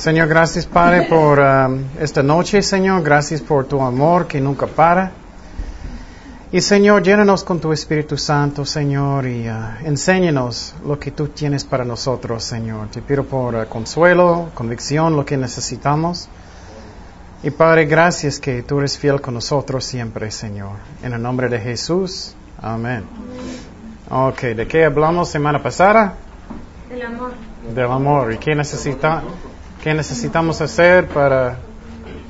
Señor, gracias Padre por um, esta noche, Señor. Gracias por tu amor que nunca para. Y Señor, llénanos con tu Espíritu Santo, Señor, y uh, enséñanos lo que tú tienes para nosotros, Señor. Te pido por uh, consuelo, convicción, lo que necesitamos. Y Padre, gracias que tú eres fiel con nosotros siempre, Señor. En el nombre de Jesús. Amén. Ok, ¿de qué hablamos semana pasada? Del amor. Del amor. ¿Y qué, necesita, qué necesitamos hacer para,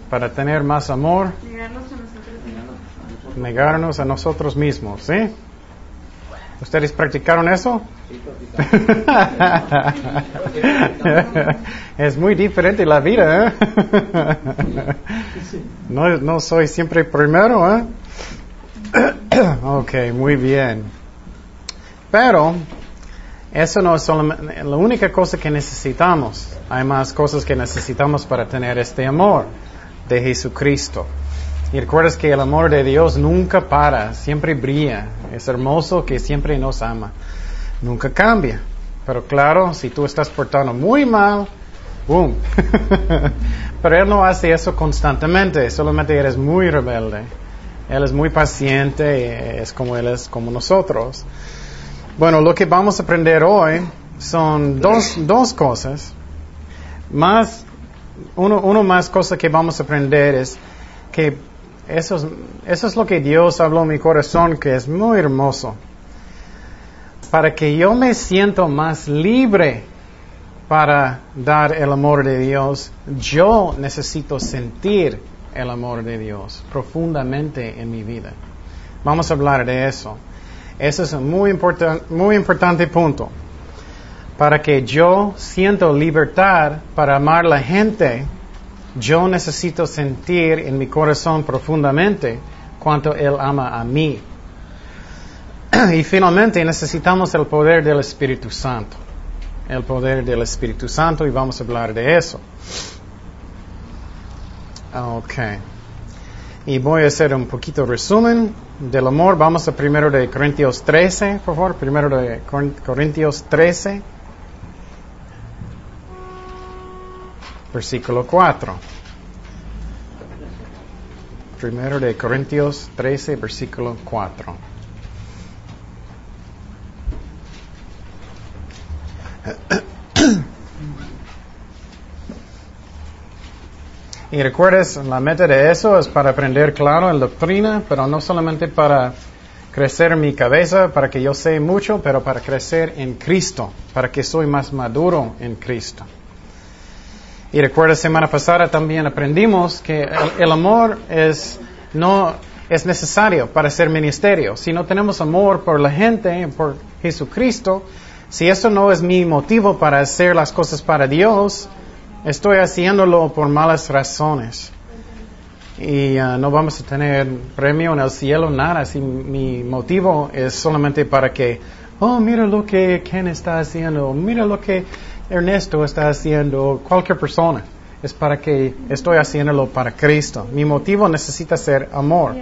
para tener más amor? Negarnos a nosotros mismos. ¿sí? ¿Ustedes practicaron eso? es muy diferente la vida, ¿eh? no, no soy siempre primero, ¿eh? ok, muy bien. Pero eso no es solamente la única cosa que necesitamos. Hay más cosas que necesitamos para tener este amor de Jesucristo. Y recuerdas que el amor de Dios nunca para, siempre brilla. Es hermoso que siempre nos ama. Nunca cambia. Pero claro, si tú estás portando muy mal, ¡boom! Pero Él no hace eso constantemente, solamente eres muy rebelde. Él es muy paciente, es como Él es como nosotros. Bueno, lo que vamos a aprender hoy son dos, dos cosas. Más, uno, uno más cosa que vamos a aprender es que eso es, eso es lo que Dios habló en mi corazón, que es muy hermoso. Para que yo me siento más libre para dar el amor de Dios, yo necesito sentir el amor de Dios profundamente en mi vida. Vamos a hablar de eso. Ese es un muy, muy importante punto. Para que yo siento libertad para amar a la gente, yo necesito sentir en mi corazón profundamente cuánto Él ama a mí. Y finalmente necesitamos el poder del Espíritu Santo. El poder del Espíritu Santo y vamos a hablar de eso. Ok. Y voy a hacer un poquito resumen del amor. Vamos a primero de Corintios 13, por favor. Primero de Corintios 13. Versículo 4. Primero de Corintios 13, versículo 4. Y recuerdes, la meta de eso es para aprender claro la doctrina, pero no solamente para crecer mi cabeza, para que yo sé mucho, pero para crecer en Cristo, para que soy más maduro en Cristo. Y recuerda, semana pasada también aprendimos que el, amor es, no, es necesario para hacer ministerio. Si no tenemos amor por la gente, por Jesucristo, si eso no es mi motivo para hacer las cosas para Dios, estoy haciéndolo por malas razones. Y uh, no vamos a tener premio en el cielo, nada. Si mi motivo es solamente para que, oh, mira lo que Ken está haciendo, mira lo que Ernesto está haciendo, cualquier persona. Es para que estoy haciéndolo para Cristo. Mi motivo necesita ser amor.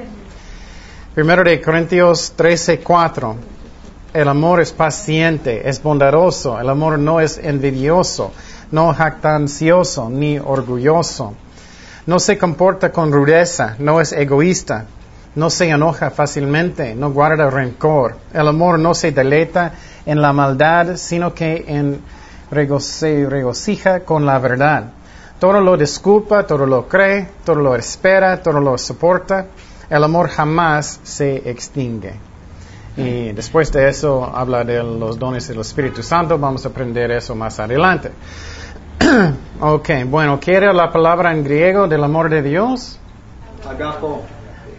Primero de Corintios 13, 4. El amor es paciente, es bondadoso, el amor no es envidioso, no jactancioso ni orgulloso. No se comporta con rudeza, no es egoísta, no se enoja fácilmente, no guarda rencor. El amor no se deleita en la maldad, sino que en se regocija con la verdad. Todo lo disculpa, todo lo cree, todo lo espera, todo lo soporta. El amor jamás se extingue. Y después de eso habla de los dones del Espíritu Santo. Vamos a aprender eso más adelante. ok, bueno, ¿qué era la palabra en griego del amor de Dios? Agapo.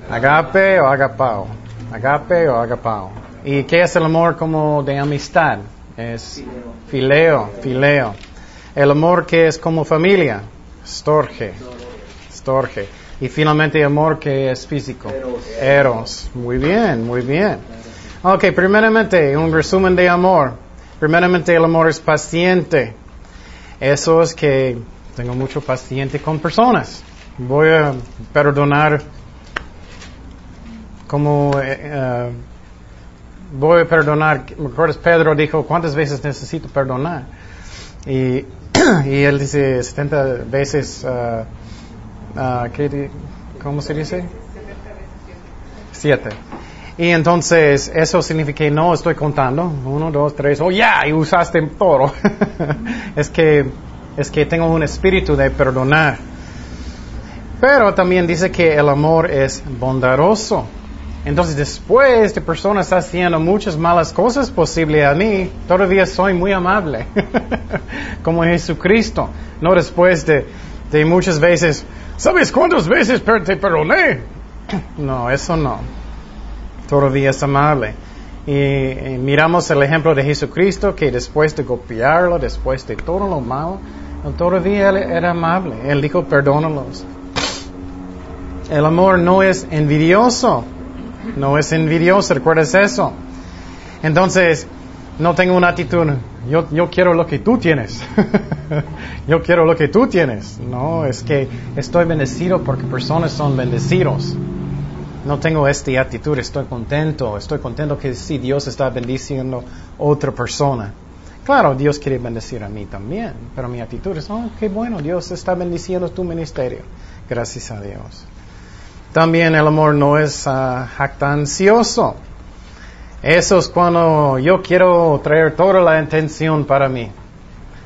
Agape o agapao. Agape o agapao. ¿Y qué es el amor como de amistad? Es fileo, fileo. El amor que es como familia, storge, storge. Y finalmente amor que es físico, eros. Muy bien, muy bien. Ok, primeramente, un resumen de amor. Primeramente, el amor es paciente. Eso es que tengo mucho paciente con personas. Voy a perdonar como uh, voy a perdonar. ¿Recuerdas? Pedro dijo, ¿cuántas veces necesito perdonar? Y y él dice 70 veces, ah, ah, ¿qué ¿cómo se dice? Siete. Y entonces eso significa que no estoy contando. Uno, dos, tres. Oh, ya, y usaste todo. es que es que tengo un espíritu de perdonar. Pero también dice que el amor es bondadoso. Entonces después de persona está haciendo muchas malas cosas posible a mí, todavía soy muy amable. Como Jesucristo. No después de, de muchas veces, ¿sabes cuántas veces te perdoné? No, eso no. Todavía es amable. Y, y miramos el ejemplo de Jesucristo que después de golpearlo, después de todo lo malo, él todavía era amable. Él dijo, perdónalos. El amor no es envidioso. No es envidioso, ¿recuerdas eso? Entonces, no tengo una actitud, yo, yo quiero lo que tú tienes. yo quiero lo que tú tienes. No, es que estoy bendecido porque personas son bendecidos. No tengo esta actitud, estoy contento, estoy contento que sí, Dios está bendiciendo otra persona. Claro, Dios quiere bendecir a mí también, pero mi actitud es, oh, qué bueno, Dios está bendiciendo tu ministerio. Gracias a Dios. También el amor no es ah, jactancioso. Eso es cuando yo quiero traer toda la intención para mí.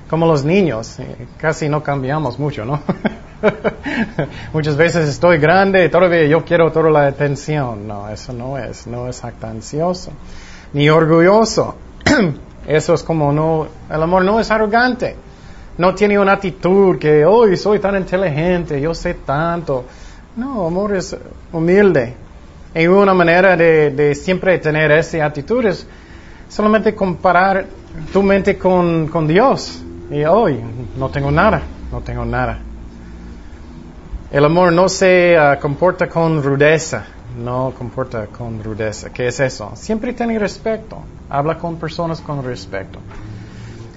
Como los niños, eh, casi no cambiamos mucho, ¿no? Muchas veces estoy grande y todavía yo quiero toda la atención. No, eso no es, no es jactancioso. Ni orgulloso. Eso es como no, el amor no es arrogante. No tiene una actitud que, hoy soy tan inteligente, yo sé tanto. No, amor es humilde. Y una manera de, siempre tener esa actitud es solamente comparar tu mente con, con Dios. Y hoy no tengo nada, no tengo nada. El amor no se ah, comporta con rudeza, no comporta con rudeza. ¿Qué es eso? Siempre tiene respeto. Habla con personas con respeto.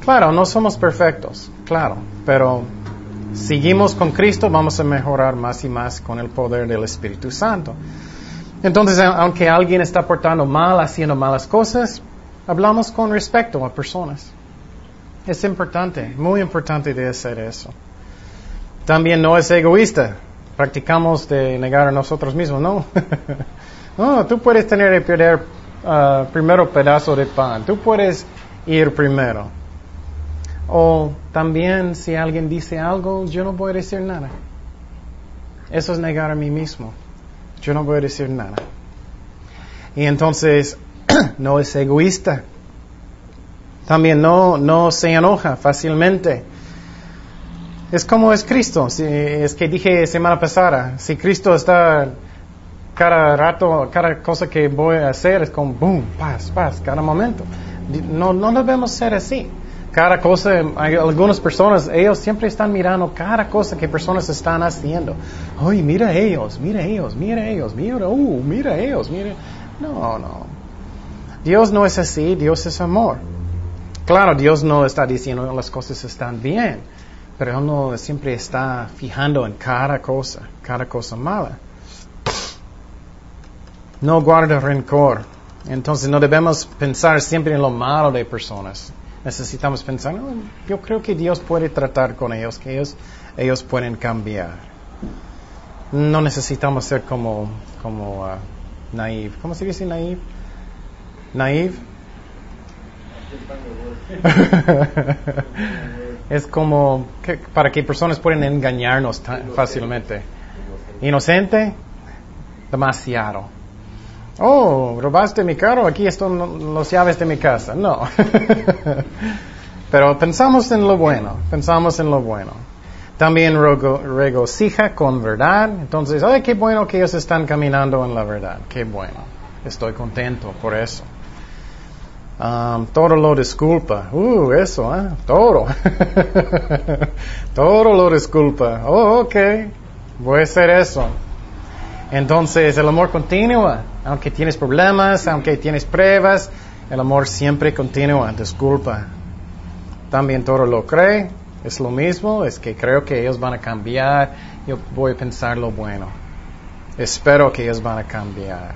Claro, no somos perfectos, claro, pero seguimos con Cristo, vamos a mejorar más y más con el poder del Espíritu Santo. Entonces, aunque alguien está portando mal, haciendo malas cosas, hablamos con respeto a personas. Es importante, muy importante de hacer eso. También no es egoísta. Practicamos de negar a nosotros mismos, no. no, tú puedes tener el primer, ah, primero pedazo de pan. Tú puedes ir primero. O también si alguien dice algo, yo no voy a decir nada. Eso es negar a mí mismo. Yo no voy a decir nada. Y entonces, no es egoísta. También no, no se enoja fácilmente. Es como es Cristo. Si- es que dije semana pasada, si Cristo está cada rato, cada cosa que voy a hacer es como boom, paz, paz, cada momento. No, no debemos ser así. Cada cosa, hay algunas personas, ellos siempre están mirando cada cosa que personas están haciendo. Ay, mira ellos, mira ellos, mira ellos, mira, uh, mira ellos, mira. No, no. Dios no es así, Dios es amor. Claro, Dios no está diciendo las cosas están bien, pero Él no siempre está fijando en cada cosa, cada cosa mala. No guarda rencor. Entonces no debemos pensar siempre en lo malo de personas. Necesitamos pensar, "No, yo creo que Dios puede tratar con ellos, que ellos, ellos pueden cambiar. No necesitamos ser como, como ah, naive. ¿Cómo se dice naive? Naive. es como que- para que personas pueden engañarnos tan fácilmente. Inocente, demasiado. Oh, robaste mi carro, aquí están las llaves de mi casa. No. Pero pensamos en lo bueno, pensamos en lo bueno. También rego- regocija con verdad. Entonces, ay, qué bueno que ellos están caminando en la verdad. Qué bueno. Estoy contento por eso. Um, todo lo disculpa. Uh, eso, ¿eh? Todo. todo lo disculpa. Oh, ok. Voy a hacer eso. Entonces, el amor continúa. Aunque tienes problemas, aunque tienes pruebas, el amor siempre continúa. Disculpa. También todo lo cree. Es lo mismo. Es que creo que ellos van a cambiar. Yo voy a pensar lo bueno. Espero que ellos van a cambiar.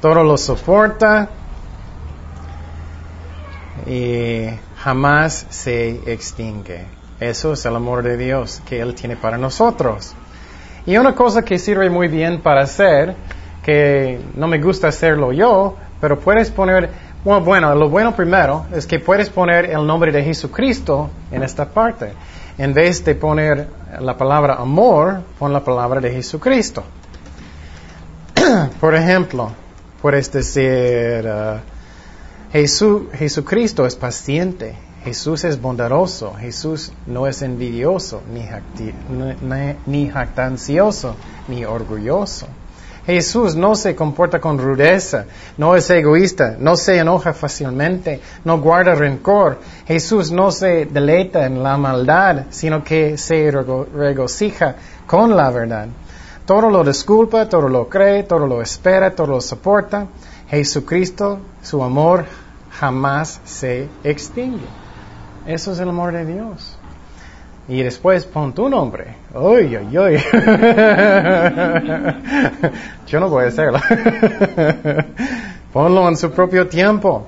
Todo lo soporta y jamás se extingue. Eso es el amor de Dios que Él tiene para nosotros. Y una cosa que sirve muy bien para hacer, que no me gusta hacerlo yo, pero puedes poner, bueno, lo bueno primero es que puedes poner el nombre de Jesucristo en esta parte. En vez de poner la palabra amor, pon la palabra de Jesucristo. Por ejemplo, puedes decir, uh, Jesús, Jesucristo es paciente, Jesús es bondadoso, Jesús no es envidioso, ni, ni- ni jactancioso, ni orgulloso. Jesús no se comporta con rudeza, no es egoísta, no se enoja fácilmente, no guarda rencor. Jesús no se deleita en la maldad, sino que se rego- regocija con la verdad. Todo lo disculpa, todo lo cree, todo lo espera, todo lo soporta. Jesucristo, su amor jamás se extingue. Eso es el amor de Dios. Y después pon tu nombre. Uy, uy, uy. Yo no voy a hacerlo. Ponlo en su propio tiempo.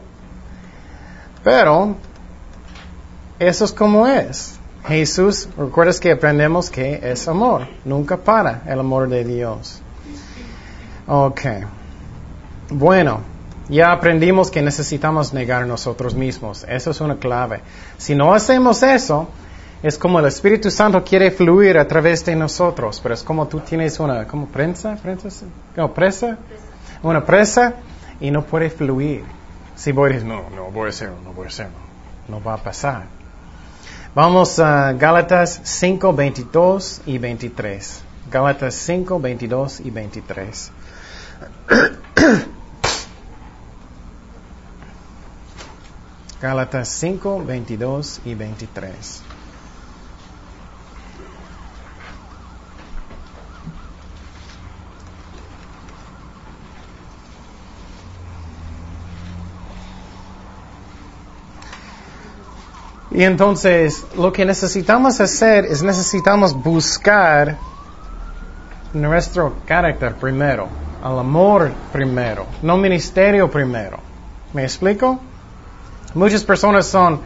Pero, eso es como es. Jesús, recuerdas que aprendemos que es amor. Nunca para el amor de Dios. Ok. Bueno, ya aprendimos que necesitamos negar nosotros mismos. Eso es una clave. Si no hacemos eso, es como el Espíritu Santo quiere fluir a través de nosotros, pero es como tú tienes una, como prensa, prensa, no, presa, una presa y no puede fluir. Si voy a decir, no, no voy a hacerlo, no voy a hacerlo, no va a pasar. Vamos a Gálatas 5, 22 y 23. Gálatas 5, 22 y 23. Gálatas 5, 22 y 23. Y entonces, lo que necesitamos hacer es necesitamos buscar nuestro carácter primero, el amor primero, no ministerio primero. ¿Me explico? Muchas personas son,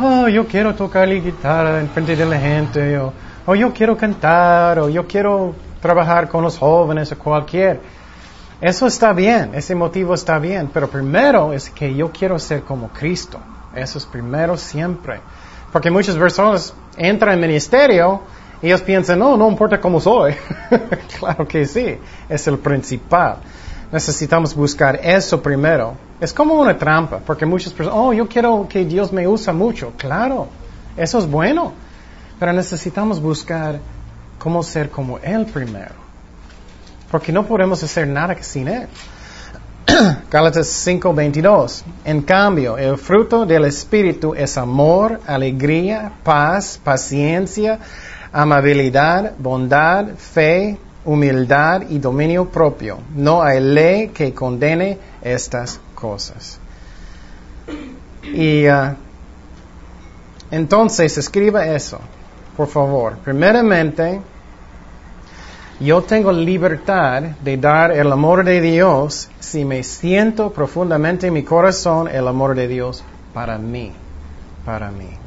oh, yo quiero tocar la guitarra en frente de la gente, o, o yo quiero cantar, o yo quiero trabajar con los jóvenes, o cualquier. Eso está bien, ese motivo está bien, pero primero es que yo quiero ser como Cristo. Eso es primero siempre. Porque muchas personas entran en ministerio y ellos piensan, no, no importa cómo soy. claro que sí, es el principal. Necesitamos buscar eso primero. Es como una trampa, porque muchas personas, oh, yo quiero que Dios me usa mucho. Claro, eso es bueno. Pero necesitamos buscar cómo ser como Él primero. Porque no podemos hacer nada sin Él. Gálatas 5:22. En cambio, el fruto del Espíritu es amor, alegría, paz, paciencia, amabilidad, bondad, fe, humildad y dominio propio. No hay ley que condene estas cosas. Y uh, entonces escriba eso, por favor. Primeramente, yo tengo libertad de dar el amor de Dios si me siento profundamente en mi corazón el amor de Dios para mí, para mí.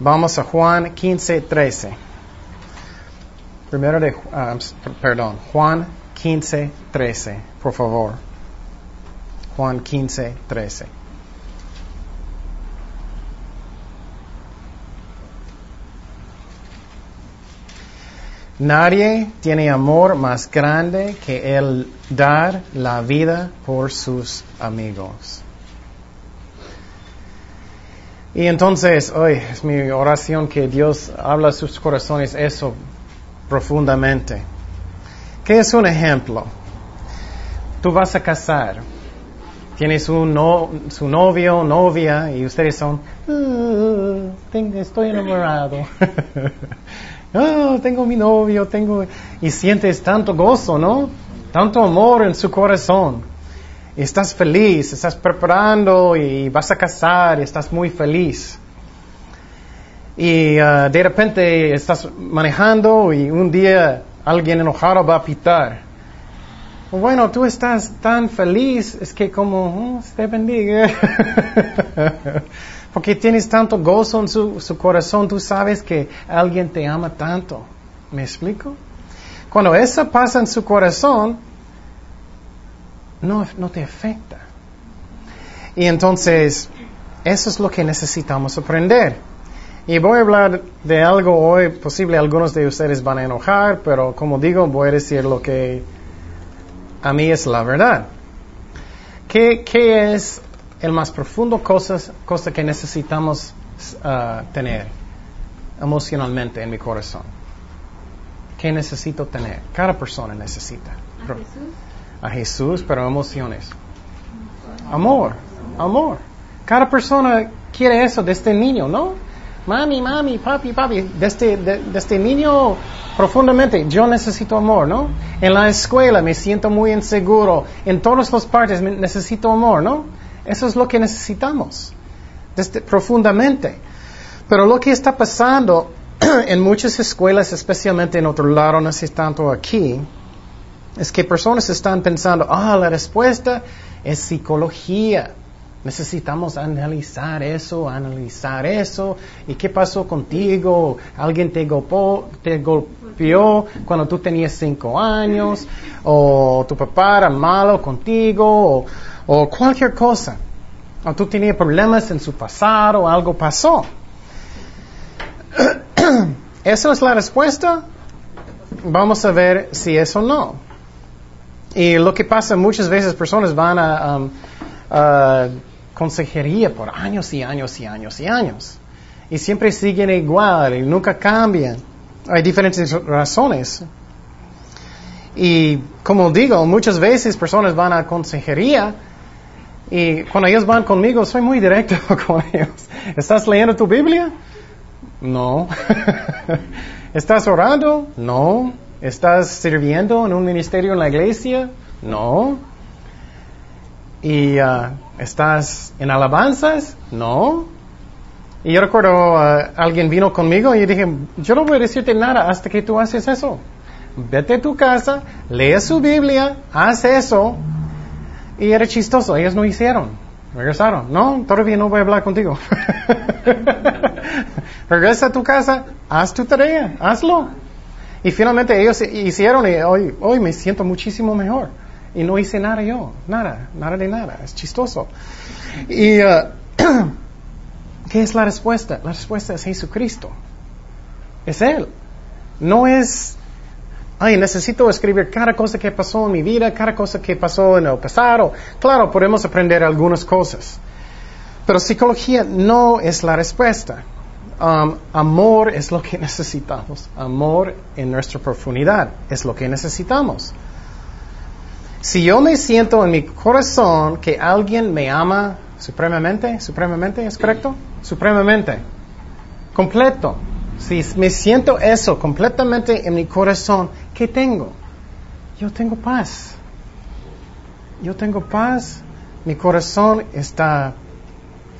Vamos a Juan 15, 13. Primero de, uh, perdón, Juan 15, 13, por favor. Juan 15, 13. Nadie tiene amor más grande que el dar la vida por sus amigos. Y entonces, hoy es mi oración que Dios habla a sus corazones eso profundamente. ¿Qué es un ejemplo? Tú vas a casar, tienes un no, su novio, novia, y ustedes son, "Ah, tengo- estoy enamorado. Ah, tengo mi novio, tengo... Y sientes tanto gozo, ¿no? Tanto amor en su corazón. Estás feliz, estás preparando y vas a casar y estás muy feliz. Y ah, de repente estás manejando y un día alguien enojado va a pitar. Bueno, tú estás tan feliz, es que como, oh, te bendiga. Porque tienes tanto gozo en su, su corazón, tú sabes que alguien te ama tanto. ¿Me explico? Cuando eso pasa en su corazón, no, no te afecta. Y entonces, eso es lo que necesitamos aprender. Y voy a hablar de algo hoy, posible algunos de ustedes van a enojar, pero como digo, voy a decir lo que a mí es la verdad. ¿Qué, qué es el más profundo cosa, cosa que necesitamos uh, tener emocionalmente en mi corazón? ¿Qué necesito tener? Cada persona necesita. ¿A Jesús? A Jesús, pero emociones. Amor, amor. Cada persona quiere eso desde niño, ¿no? Mami, mami, papi, papi. De- desde niño profundamente, yo necesito amor, ¿no? En la escuela me siento muy inseguro. En todas las partes necesito amor, ¿no? Eso es lo que necesitamos. Profundamente. Pero lo que está pasando en muchas escuelas, especialmente en otro lado, no sé tanto aquí, es que personas están pensando, ah, la respuesta es psicología. Necesitamos analizar eso, analizar eso. ¿Y qué pasó contigo? ¿Alguien te golpeó, te golpeó cuando tú tenías cinco años? ¿O tu papá era malo contigo? ¿O, o cualquier cosa? ¿O tú tenías problemas en su pasado? ¿Algo pasó? ¿Eso es la respuesta? Vamos a ver si eso no. Y lo que pasa muchas veces, personas van a, um, a consejería por años y años y años y años. Y siempre siguen igual y nunca cambian. Hay diferentes razones. Y como digo, muchas veces personas van a consejería y cuando ellos van conmigo, soy muy directo con ellos. ¿Estás leyendo tu Biblia? No. ¿Estás orando? No. ¿Estás sirviendo en un ministerio en la iglesia? No. ¿Y ah, estás en alabanzas? No. Y yo recuerdo, ah, alguien vino conmigo y dije, yo no voy a decirte nada hasta que tú haces eso. Vete a tu casa, lee su Biblia, haz eso. Y era chistoso, ellos no hicieron. Regresaron. No, todavía no voy a hablar contigo. Regresa a tu casa, haz tu tarea, hazlo. Y finalmente ellos hicieron y hoy, hoy me siento muchísimo mejor. Y no hice nada yo, nada, nada de nada. Es chistoso. Y, uh, ¿qué es la respuesta? La respuesta es Jesucristo. Es Él. No es, ay, necesito escribir cada cosa que pasó en mi vida, cada cosa que pasó en el pasado. Claro, podemos aprender algunas cosas. Pero psicología no es la respuesta. Um, amor es lo que necesitamos. Amor en nuestra profundidad es lo que necesitamos. Si yo me siento en mi corazón que alguien me ama supremamente, supremamente, ¿es correcto? Supremamente, completo. Si me siento eso completamente en mi corazón, ¿qué tengo? Yo tengo paz. Yo tengo paz. Mi corazón está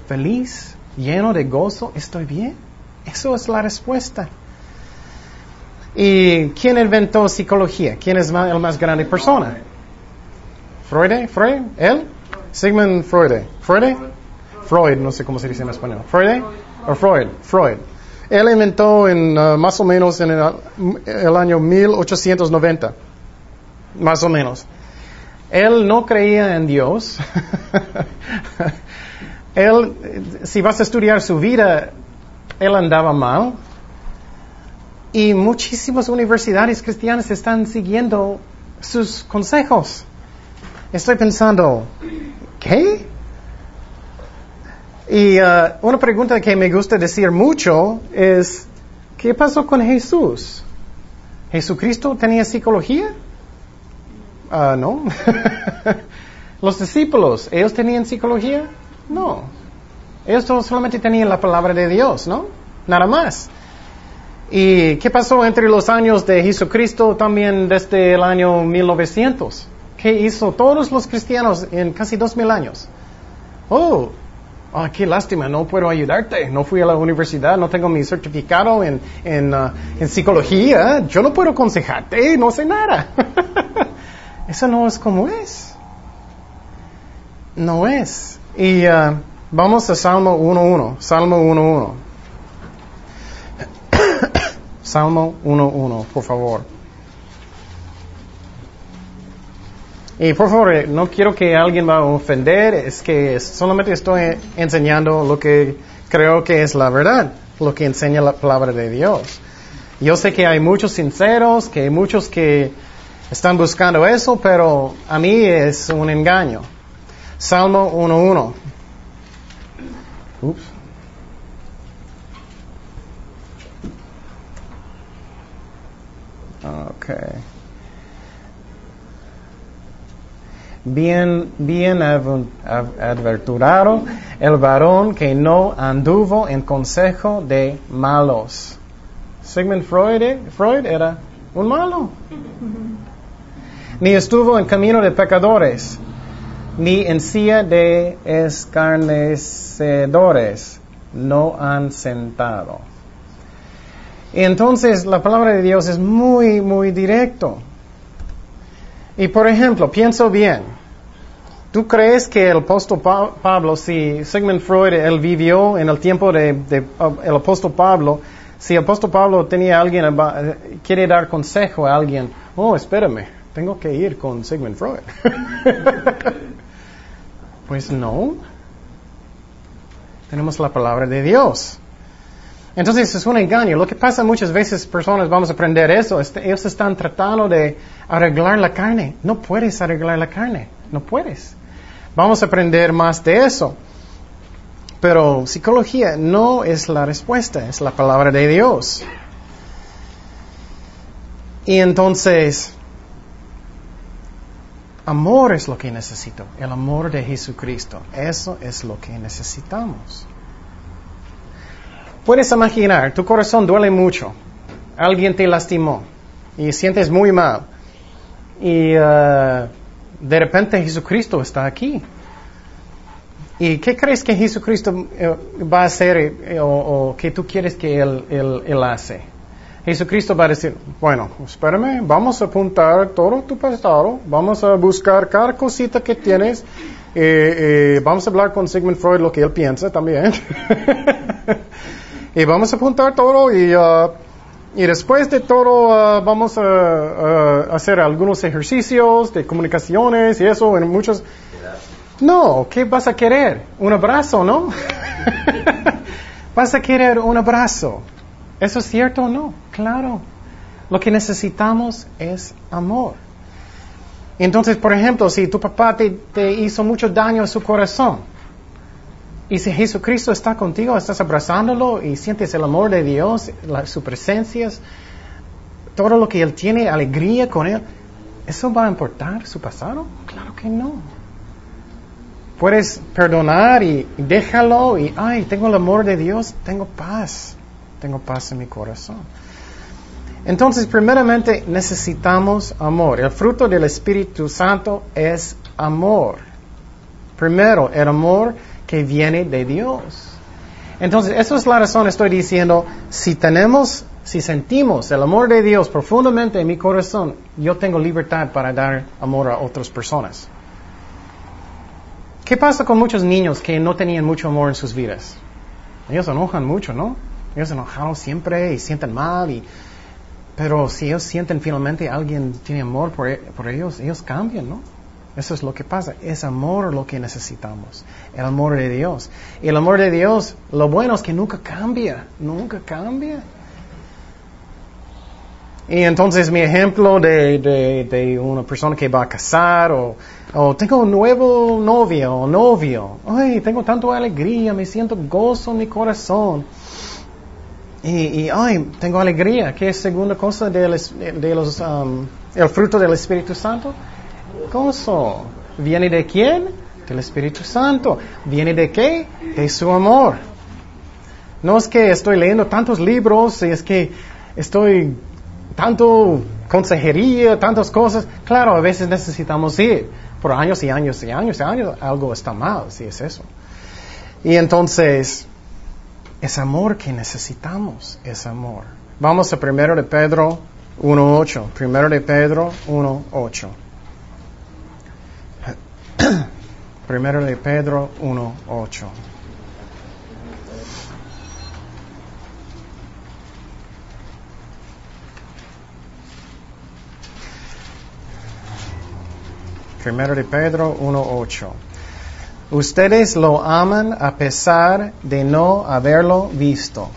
feliz, lleno de gozo. ¿Estoy bien? Eso es la respuesta. ¿Y quién inventó psicología? ¿Quién es el más grande persona? ¿Freud? ¿Freud? ¿Él? Sigmund Freud. ¿Freud? Freud, no sé cómo se dice en español. ¿Freud? ¿O Freud? Freud. Él inventó en uh, más o menos en el, el año 1890. Más o menos. Él no creía en Dios. él, si vas a estudiar su vida, él andaba mal. Y muchísimas universidades cristianas están siguiendo sus consejos. Estoy pensando, ¿qué? Y uh, una pregunta que me gusta decir mucho es, ¿qué pasó con Jesús? ¿Jesucristo tenía psicología? Ah, no. Los discípulos, ¿ellos tenían psicología? No. Ellos solamente tenían la palabra de Dios, ¿no? Nada más. ¿Y qué pasó entre los años de Jesucristo también desde el año 1900? ¿Qué hizo todos los cristianos en casi dos mil años? Oh, ah, qué lástima, no puedo ayudarte. No fui a la universidad, no tengo mi certificado en, en, uh, en psicología. Yo no puedo aconsejarte, no sé nada. Eso no es como es. No es. Y uh, vamos a Salmo 1.1. Salmo 1.1. Salmo 1.1, por favor. Y por favor, no quiero que alguien va a ofender, es que solamente estoy enseñando lo que creo que es la verdad, lo que enseña la palabra de Dios. Yo sé que hay muchos sinceros, que hay muchos que están buscando eso, pero a mí es un engaño. Salmo 1.1. Ups. Bien, bien adverturado el varón que no anduvo en consejo de malos. Sigmund Freud, eh, Freud era un malo. Ni estuvo en camino de pecadores, ni en silla de escarnecedores, no han sentado. Entonces la palabra de Dios es muy, muy directo. Y por ejemplo, pienso bien. ¿Tú crees que el apóstol Pablo, si Sigmund Freud, él vivió en el tiempo de, el apóstol Pablo, si el apóstol Pablo tenía alguien, quiere dar consejo a alguien, oh, espérame, tengo que ir con Sigmund Freud. pues no. Tenemos la palabra de Dios. Entonces es un engaño. Lo que pasa muchas veces, personas, vamos a aprender eso, este, ellos están tratando de arreglar la carne. No puedes arreglar la carne, no puedes. Vamos a aprender más de eso. Pero psicología no es la respuesta, es la palabra de Dios. Y entonces, amor es lo que necesito, el amor de Jesucristo. Eso es lo que necesitamos. Puedes imaginar, tu corazón duele mucho, alguien te lastimó y sientes muy mal. Y uh, de repente Jesucristo está aquí. ¿Y qué crees que Jesucristo eh, va a hacer eh, o, que tú quieres que él, él, hace? Jesucristo va a decir, bueno, espérame, vamos a apuntar todo tu pasado, vamos a buscar cada cosita que tienes, eh, vamos a hablar con Sigmund Freud lo que él piensa también. Y vamos a apuntar todo y, uh, y después de todo uh, vamos a, hacer algunos ejercicios de comunicaciones y eso en muchos... No, ¿qué vas a querer? Un abrazo, ¿no? vas a querer un abrazo. ¿Eso es cierto o no? Claro. Lo que necesitamos es amor. Entonces, por ejemplo, si tu papá te, hizo mucho daño a su corazón, y si Jesucristo está contigo, estás abrazándolo y sientes el amor de Dios, su presencia, todo lo que Él tiene, alegría con Él, ¿eso va a importar su pasado? Claro que no. Puedes perdonar y, déjalo y, ay, tengo el amor de Dios, tengo paz, tengo paz en mi corazón. Entonces, primeramente, necesitamos amor. El fruto del Espíritu Santo es amor. Primero, el amor que viene de Dios. Entonces, esa es la razón, estoy diciendo, si tenemos, si sentimos el amor de Dios profundamente en mi corazón, yo tengo libertad para dar amor a otras personas. ¿Qué pasa con muchos niños que no tenían mucho amor en sus vidas? Ellos enojan mucho, ¿no? Ellos enojan siempre y sienten mal, y, pero si ellos sienten finalmente alguien tiene amor por, por ellos, ellos cambian, ¿no? Eso es lo que pasa. Es amor lo que necesitamos. El amor de Dios. Y el amor de Dios, lo bueno es que nunca cambia. Nunca cambia. Y entonces mi ejemplo de, de, una persona que va a casar o, o, tengo un nuevo novio o novio. Ay, tengo tanta alegría, me siento gozo en mi corazón. Y, y ay, tengo alegría. ¿Qué es segunda cosa de, de los, um, el fruto del Espíritu Santo? gozo. ¿Viene de quién? Del Espíritu Santo. ¿Viene de qué? De su amor. No es que estoy leyendo tantos libros, es que estoy tanto consejería, tantas cosas. Claro, a veces necesitamos ir por años y años y años y años. Algo está mal, si es eso. Y entonces, es amor que necesitamos, es amor. Vamos a primero de Pedro 1.8. Primero de Pedro 1.8. Primero de Pedro 1.8. Primero de Pedro 1.8. Ustedes lo aman a pesar de no haberlo visto.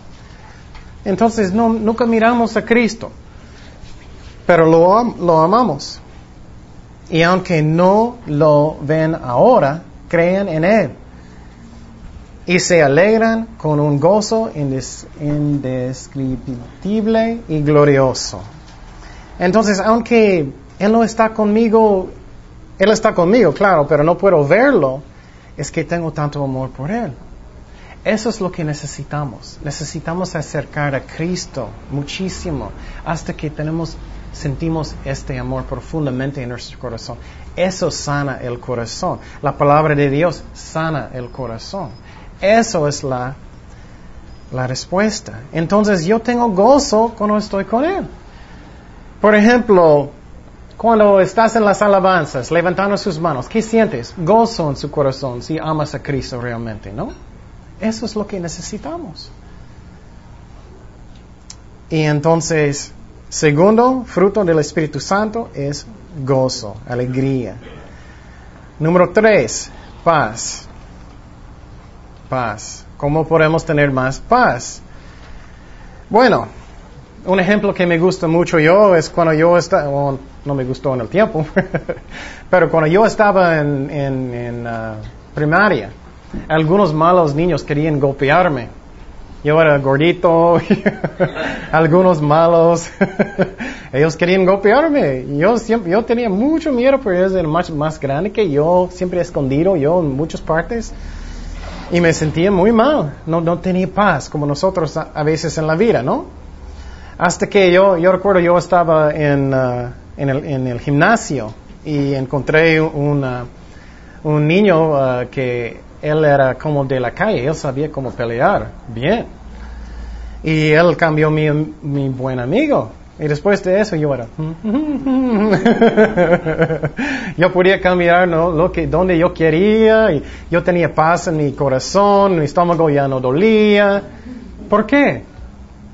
Entonces no, nunca miramos a Cristo, pero lo, lo amamos. Y aunque no lo ven ahora, creen en Él. Y se alegran con un gozo indes- indescriptible y glorioso. Entonces, aunque Él no está conmigo, Él está conmigo, claro, pero no puedo verlo, es que tengo tanto amor por Él. Eso es lo que necesitamos. Necesitamos acercar a Cristo muchísimo hasta que tenemos, sentimos este amor profundamente en nuestro corazón. Eso sana el corazón. La palabra de Dios sana el corazón. Eso es la, la respuesta. Entonces yo tengo gozo cuando estoy con Él. Por ejemplo, cuando estás en las alabanzas, levantando sus manos, ¿qué sientes? Gozo en su corazón si amas a Cristo realmente, ¿no? Eso es lo que necesitamos. Y entonces, segundo fruto del Espíritu Santo es gozo, alegría. Número tres, paz. Paz. ¿Cómo podemos tener más paz? Bueno, un ejemplo que me gusta mucho yo es cuando yo estaba, no me gustó en el tiempo, pero cuando yo estaba en, en, en, ah, primaria, algunos malos niños querían golpearme. Yo era gordito, algunos malos, ellos querían golpearme. Yo siempre, yo tenía mucho miedo porque ellos eran más, más grandes que yo, siempre escondido yo en muchas partes. Y me sentía muy mal, no, no tenía paz como nosotros a, a veces en la vida, ¿no? Hasta que yo, yo recuerdo, yo estaba en, ah, en, el, gimnasio y encontré un, ah, un niño ah, que él era como de la calle, él sabía cómo pelear bien. Y él cambió mi, mi buen amigo. Y después de eso yo era... yo podía cambiar ¿no? lo que, donde yo quería y yo tenía paz en mi corazón, mi estómago ya no dolía. ¿Por qué?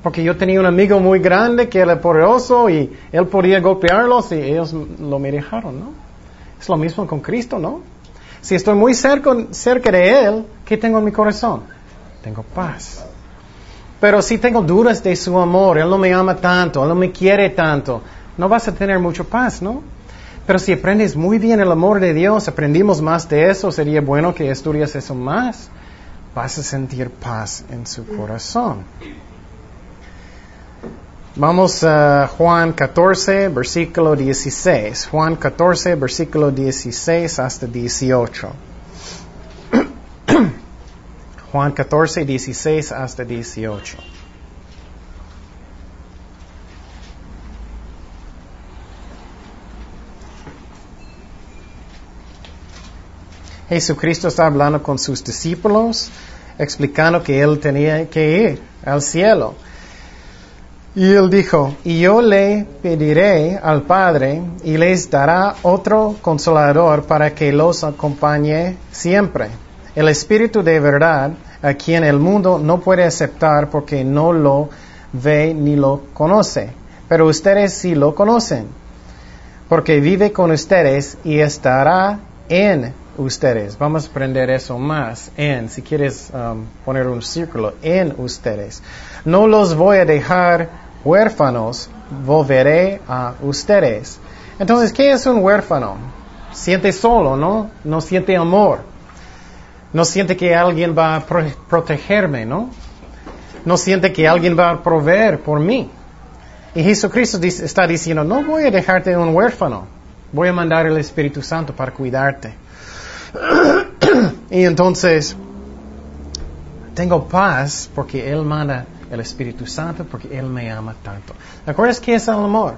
Porque yo tenía un amigo muy grande que era poderoso y él podía golpearlos y ellos lo me dejaron, ¿no? Es lo mismo con Cristo, ¿no? Si estoy muy cerca, de Él, ¿qué tengo en mi corazón? Tengo paz. Pero si tengo dudas de su amor, Él no me ama tanto, Él no me quiere tanto, no vas a tener mucha paz, ¿no? Pero si aprendes muy bien el amor de Dios, aprendimos más de eso, sería bueno que estudias eso más, vas a sentir paz en su corazón. Vamos a Juan 14, versículo 16. Juan 14, versículo 16 hasta 18. Juan 14, 16 hasta 18. Jesucristo está hablando con sus discípulos, explicando que él tenía que ir al cielo. Y él dijo, y yo le pediré al Padre y les dará otro consolador para que los acompañe siempre. El Espíritu de verdad, a quien el mundo no puede aceptar porque no lo ve ni lo conoce. Pero ustedes sí lo conocen, porque vive con ustedes y estará en ustedes. Vamos a aprender eso más en, si quieres um, poner un círculo, en ustedes. No los voy a dejar huérfanos, volveré a ustedes. Entonces, ¿qué es un huérfano? Siente solo, ¿no? No siente amor. No siente que alguien va a pro protegerme, ¿no? No siente que alguien va a proveer por mí. Y Jesucristo está diciendo, no voy a dejarte un huérfano. Voy a mandar el Espíritu Santo para cuidarte. y entonces, tengo paz porque Él manda el Espíritu Santo porque Él me ama tanto. ¿Te acuerdas qué es el amor?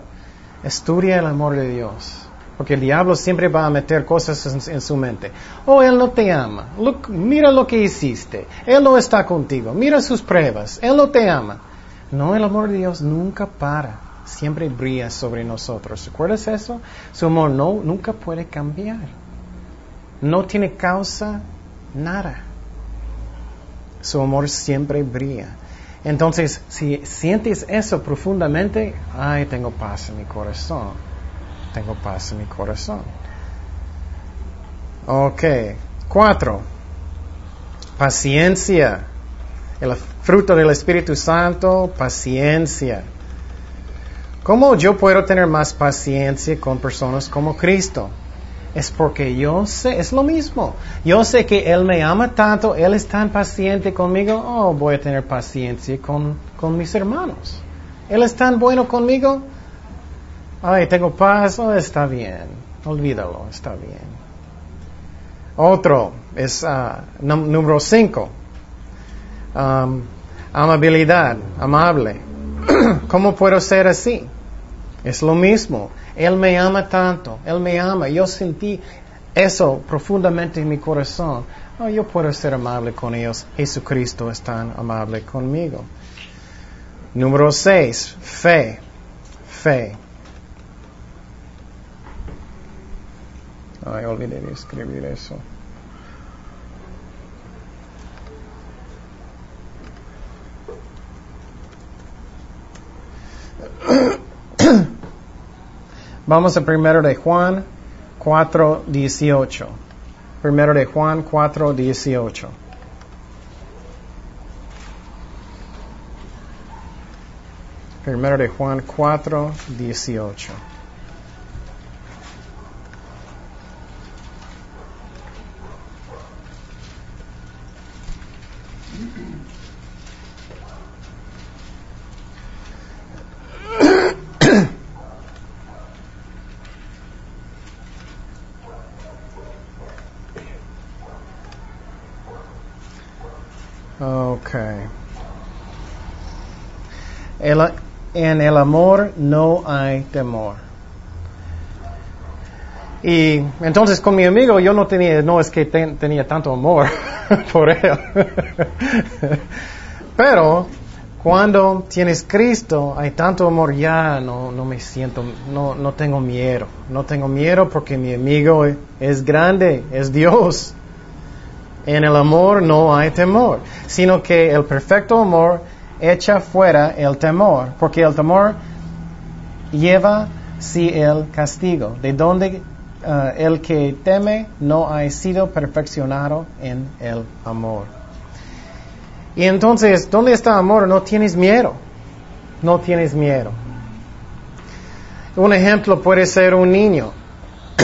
Estudia el amor de Dios. Porque el diablo siempre va a meter cosas en, en su mente. Oh, Él no te ama. Look, mira lo que hiciste. Él no está contigo. Mira sus pruebas. Él no te ama. No, el amor de Dios nunca para. Siempre brilla sobre nosotros. ¿Recuerdas eso? Su amor no, nunca puede cambiar. no tiene causa nada. Su amor siempre brilla. Entonces, si sientes eso profundamente, ay, tengo paz en mi corazón. Tengo paz en mi corazón. Ok. Cuatro. Paciencia. El fruto del Espíritu Santo, paciencia. ¿Cómo yo puedo tener más paciencia con personas como Cristo? Es porque yo sé, es lo mismo. Yo sé que Él me ama tanto, Él es tan paciente conmigo, oh, voy a tener paciencia con, con mis hermanos. Él es tan bueno conmigo, ay, tengo paz, oh, está bien, olvídalo, está bien. Otro es uh, número cinco, um, amabilidad, amable. ¿Cómo puedo ser así? Es lo mismo. Él me ama tanto. Él me ama. Yo sentí eso profundamente en mi corazón. Oh, yo puedo ser amable con ellos. Jesucristo es tan amable conmigo. Número seis, fe. Fe. Ay, olvidé de escribir eso. Vamos a primero de Juan 4, 18. Primero de Juan 4, 18. Primero de Juan 4, 18. En el amor no hay temor. Y entonces con mi amigo yo no tenía, no es que tenía tanto amor por él. Pero cuando tienes Cristo hay tanto amor ya, no, no me siento, no, no tengo miedo. No tengo miedo porque mi amigo es grande, es Dios. En el amor no hay temor, sino que el perfecto amor echa fuera el temor, porque el temor lleva sí el castigo, de donde uh, el que teme no ha sido perfeccionado en el amor. Y entonces, ¿dónde está amor? No tienes miedo. No tienes miedo. Un ejemplo puede ser un niño.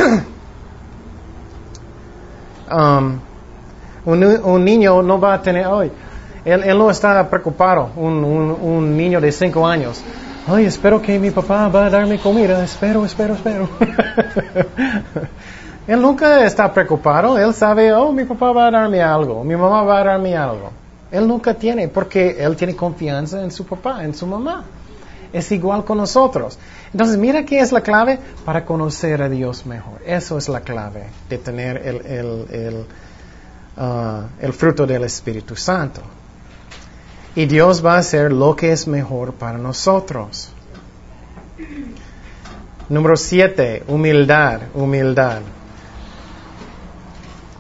um, un, un, niño no va a tener, hoy él, no está preocupado, un, niño de cinco años. Ay, espero que mi papá va a darme comida. Espero, espero, espero. él nunca está preocupado. Él sabe, oh, mi papá va a darme algo. Mi mamá va a darme algo. Él nunca tiene, porque él tiene confianza en su papá, en su mamá. Es igual con nosotros. Entonces, mira qué es la clave para conocer a Dios mejor. Eso es la clave de tener el, el, el, uh, el fruto del Espíritu Santo. Y Dios va a hacer lo que es mejor para nosotros. Número siete, humildad, humildad.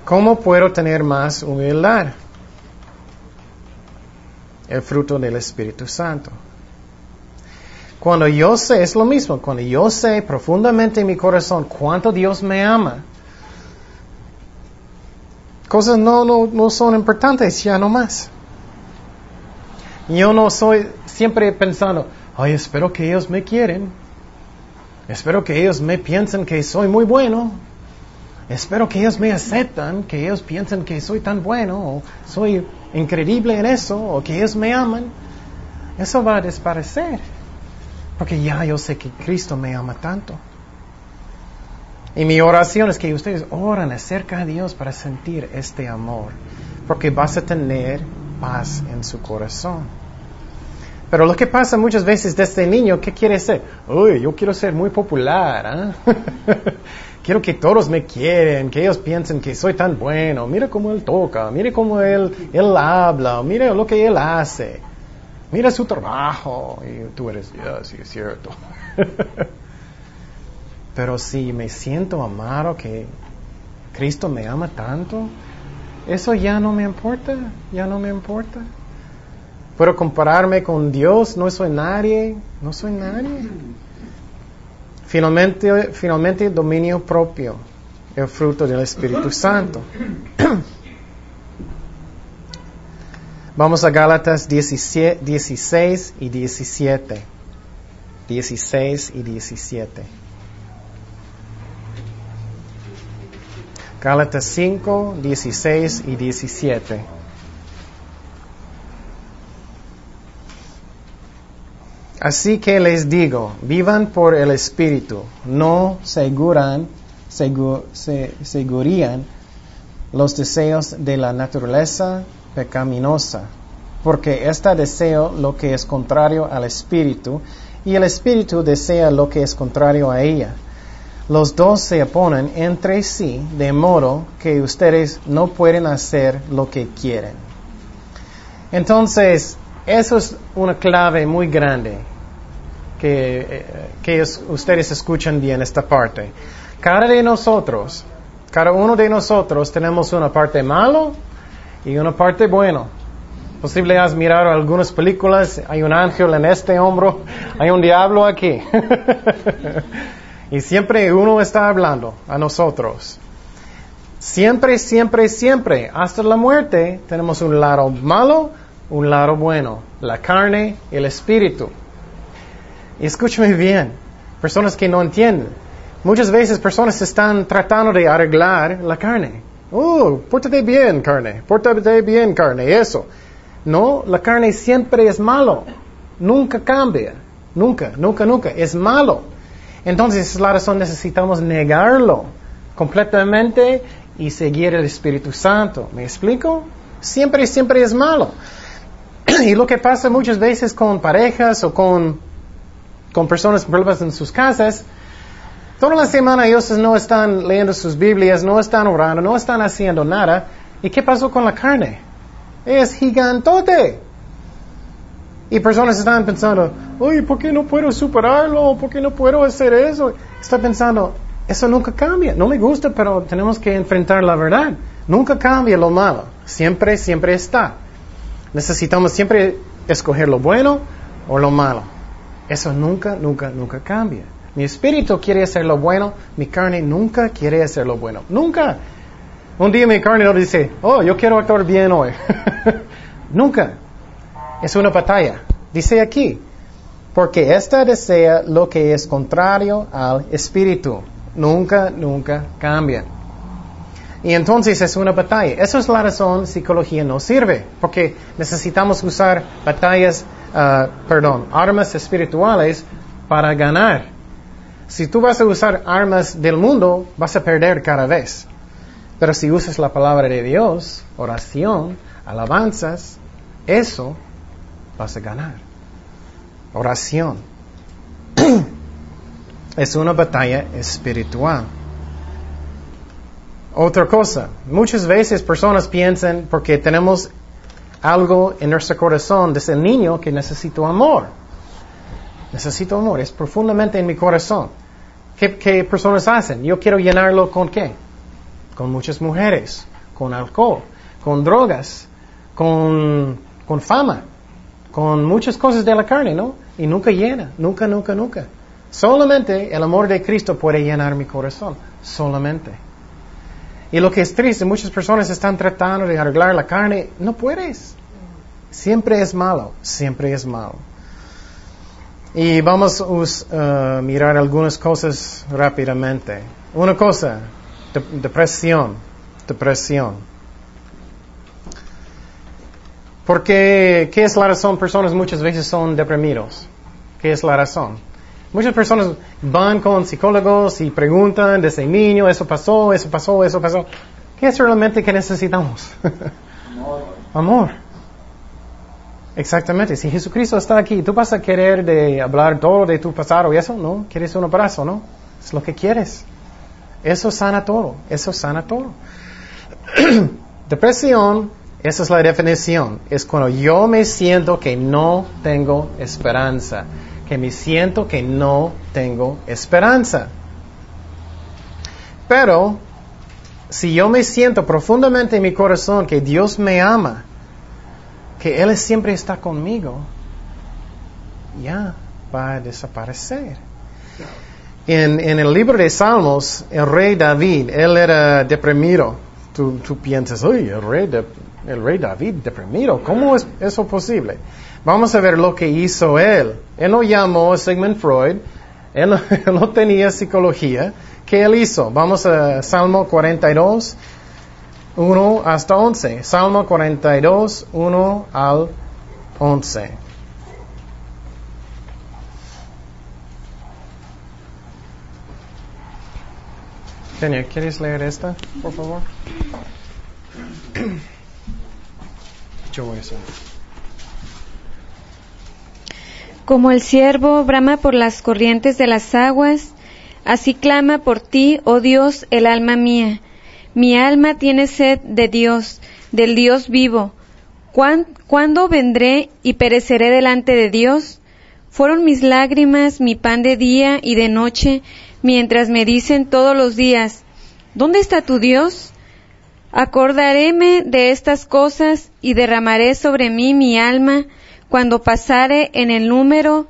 ¿Cómo puedo tener más humildad? El fruto del Espíritu Santo. Cuando yo sé, es lo mismo, cuando yo sé profundamente en mi corazón cuánto Dios me ama, cosas no, no, no son importantes ya no más. Yo no soy siempre pensando, ay, espero que ellos me quieren. Espero que ellos me piensen que soy muy bueno. Espero que ellos me aceptan, que ellos piensen que soy tan bueno, o soy increíble en eso, o que ellos me aman. Eso va a desaparecer. Porque ya yo sé que Cristo me ama tanto. Y mi oración es que ustedes oran acerca de Dios para sentir este amor. Porque vas a tener paz en su corazón. Pero lo que pasa muchas veces de este niño, ¿qué quiere ser? Uy, yo quiero ser muy popular. ¿ah? quiero que todos me quieren, que ellos piensen que soy tan bueno. Mira cómo él toca, mira cómo él, él habla, mira lo que él hace. Mira su trabajo. Y tú eres, sí, es cierto. Pero si me siento amado, que Cristo me ama tanto. Eso ya no me importa, ya no me importa. Puedo compararme con Dios, no soy nadie, no soy nadie. Finalmente, finalmente dominio propio, el fruto del Espíritu Santo. Vamos a Gálatas 17, 16 y 17. 16 y 17. Gálatas 5, 16 y 17. Así que les digo, vivan por el Espíritu, no seguran, segu- se- segurían los deseos de la naturaleza pecaminosa, porque ésta desea lo que es contrario al Espíritu, y el Espíritu desea lo que es contrario a ella. Los dos se oponen entre sí, de modo que ustedes no pueden hacer lo que quieren. Entonces, eso es una clave muy grande que, eh, ustedes escuchan bien esta parte. Cada de nosotros, cada uno de nosotros tenemos una parte malo y una parte bueno. Posible has mirado algunas películas, hay un ángel en este hombro, hay un diablo aquí. y siempre uno está hablando a nosotros. Siempre, siempre, siempre, hasta la muerte, tenemos un lado malo, un lado bueno, la carne y el espíritu. Y escúchame bien, personas que no entienden. Muchas veces personas están tratando de arreglar la carne. Oh, pórtate bien, carne, pórtate bien, carne, eso. No, la carne siempre es malo. Nunca cambia. Nunca, nunca, nunca. Es malo. Entonces, es la razón necesitamos negarlo completamente y seguir el Espíritu Santo. ¿Me explico? Siempre, siempre es malo. y lo que pasa muchas veces con parejas o con, con personas problemas en sus casas, toda la semana ellos no están leyendo sus Biblias, no están orando, no están haciendo nada. ¿Y qué pasó con la carne? Es gigantote. Y personas están pensando, uy, ¿por qué no puedo superarlo? ¿Por qué no puedo hacer eso? Está pensando, eso nunca cambia. No me gusta, pero tenemos que enfrentar la verdad. Nunca cambia lo malo. Siempre, siempre está. Necesitamos siempre escoger lo bueno o lo malo. Eso nunca, nunca, nunca cambia. Mi espíritu quiere hacer lo bueno, mi carne nunca quiere hacer lo bueno. Nunca. Un día mi carne no dice, oh, yo quiero actuar bien hoy. nunca. Es una batalla. Dice aquí, porque esta desea lo que es contrario al espíritu. Nunca, nunca cambia. Y entonces es una batalla. Esa es la razón psicología no sirve, porque necesitamos usar batallas, ah, perdón, armas espirituales para ganar. Si tú vas a usar armas del mundo, vas a perder cada vez. Pero si usas la palabra de Dios, oración, alabanzas, eso vas a ganar. Oración. es una batalla espiritual. Otra cosa, muchas veces personas piensan porque tenemos algo en nuestro corazón desde el niño que necesito amor. Necesito amor, es profundamente en mi corazón. ¿Qué, personas hacen? Yo quiero llenarlo con qué? Con muchas mujeres, con alcohol, con drogas, con, con fama, con muchas cosas de la carne, ¿no? Y nunca llena, nunca, nunca, nunca. Solamente el amor de Cristo puede llenar mi corazón, solamente. Y lo que es triste, muchas personas están tratando de arreglar la carne, no puedes. Siempre es malo, siempre es malo. Y vamos a uh, mirar algunas cosas rápidamente. Una cosa, de- depresión, depresión. Porque, ¿qué es la razón? Personas muchas veces son deprimidos. ¿Qué es la razón? Muchas personas van con psicólogos y preguntan desde niño, eso pasó, eso pasó, eso pasó. ¿Qué es realmente que necesitamos? Amor. Exactamente. Si Jesucristo está aquí, tú vas a querer de hablar todo de tu pasado y eso, ¿no? Quieres un abrazo, ¿no? Es lo que quieres. Eso sana todo. Eso sana todo. Depresión, esa es la definición. Es cuando yo me siento que no tengo esperanza. Que me siento que no tengo esperanza. Pero si yo me siento profundamente en mi corazón que Dios me ama, que Él siempre está conmigo, ya va a desaparecer. En, en el libro de Salmos, el rey David, él era deprimido. Tú, tú piensas, uy, el rey, de- el rey David deprimido, ¿cómo es eso posible? Vamos a ver lo que hizo él. Él no llamó a Sigmund Freud, él no, tenía psicología. ¿Qué él hizo? Vamos a Salmo 42, 1 hasta 11. Salmo 42, 1 al 11. Tenia, ¿quieres leer esta, por favor? Como el ciervo brama por las corrientes de las aguas, así clama por ti, oh Dios, el alma mía. Mi alma tiene sed de Dios, del Dios vivo. ¿Cuán- ¿Cuándo vendré y pereceré delante de Dios? Fueron mis lágrimas mi pan de día y de noche, mientras me dicen todos los días, ¿Dónde está tu Dios? Acordaréme de estas cosas y derramaré sobre mí mi alma. Cuando pasare en el número,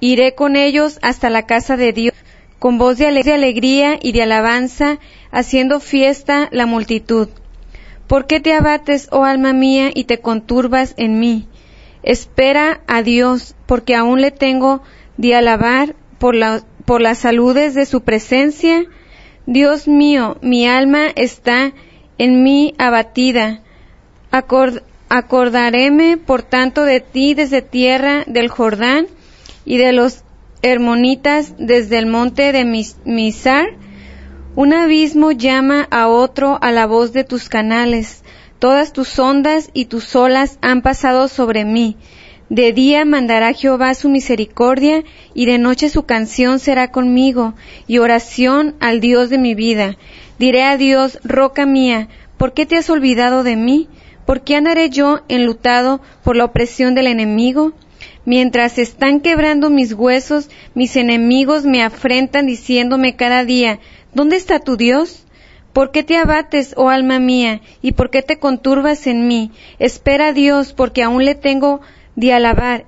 iré con ellos hasta la casa de Dios, con voz de ale- de alegría y de alabanza, haciendo fiesta la multitud. ¿Por qué te abates, oh alma mía, y te conturbas en mí? Espera a Dios, porque aún le tengo de alabar por, por las saludes de su presencia. Dios mío, mi alma está en mí abatida. Acord- acordaréme, por tanto, de ti desde tierra del Jordán y de los hermonitas desde el monte de Mis- Misar. Un abismo llama a otro a la voz de tus canales. Todas tus ondas y tus olas han pasado sobre mí. De día mandará Jehová su misericordia y de noche su canción será conmigo y oración al Dios de mi vida. Diré a Dios, roca mía, ¿por qué te has olvidado de mí? ¿Por qué andaré yo enlutado por la opresión del enemigo? Mientras están quebrando mis huesos, mis enemigos me afrentan diciéndome cada día, ¿dónde está tu Dios? ¿Por qué te abates, oh alma mía, y por qué te conturbas en mí? Espera a Dios, porque aún le tengo de alabar.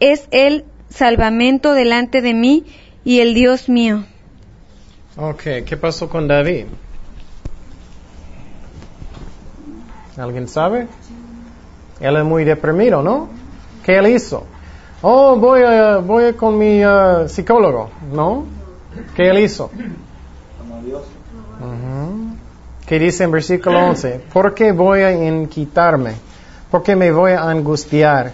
Es el salvamento delante de mí y el Dios mío. Ok, ¿qué pasó con David? ¿Alguien sabe? Él es muy deprimido, ¿no? ¿Qué él hizo? Oh, voy, a, voy con mi uh, psicólogo, ¿no? ¿Qué él hizo? Ujú. ¿Qué dice en versículo 11? ¿Por qué voy a inquietarme? ¿Por qué me voy a angustiar?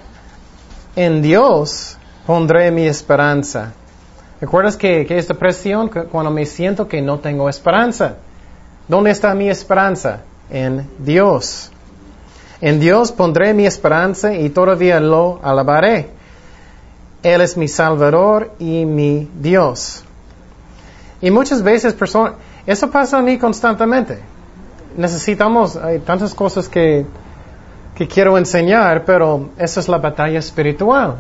En Dios pondré mi esperanza. ¿Recuerdas que, que es depresión cu- cuando me siento que no tengo esperanza? ¿Dónde está mi esperanza? En Dios. En Dios pondré mi esperanza y todavía lo alabaré. Él es mi Salvador y mi Dios. Y muchas veces personas, eso pasa a mí constantemente. Necesitamos, hay tantas cosas que, que quiero enseñar, pero esa es la batalla espiritual.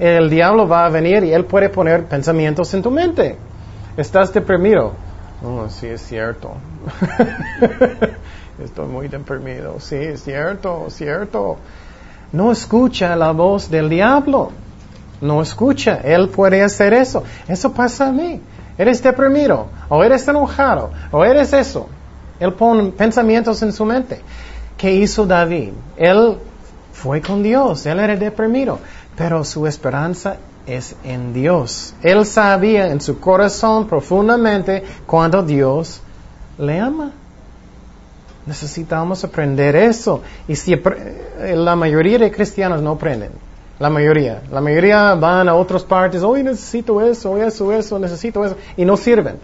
El diablo va a venir y él puede poner pensamientos en tu mente. Estás deprimido. Oh, sí, es cierto. Estoy muy deprimido. Sí, es cierto, es cierto. No escucha la voz del diablo. No escucha. Él puede hacer eso. Eso pasa a mí. Eres deprimido, o eres enojado, o eres eso. Él pone pensamientos en su mente. ¿Qué hizo David? Él fue con Dios, él era deprimido, pero su esperanza es en Dios. Él sabía en su corazón profundamente cuando Dios le ama. Necesitamos aprender eso. Y si eh, la mayoría de cristianos no aprenden, la mayoría, la mayoría van a otras partes, hoy necesito eso, eso, eso, necesito eso, y no sirven.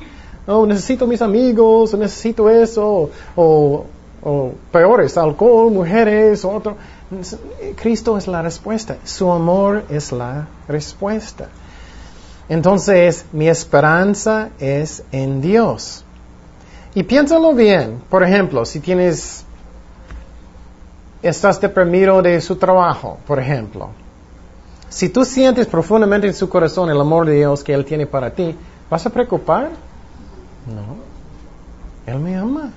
Oh, necesito mis amigos, necesito eso, o, o peores, alcohol, mujeres, otro. Cristo es la respuesta, su amor es la respuesta. Entonces, mi esperanza es en Dios. Y piénsalo bien. Por ejemplo, si tienes, estás deprimido de su trabajo, por ejemplo. Si tú sientes profundamente en su corazón el amor de Dios que Él tiene para ti, ¿vas a preocupar? No. Él me ama.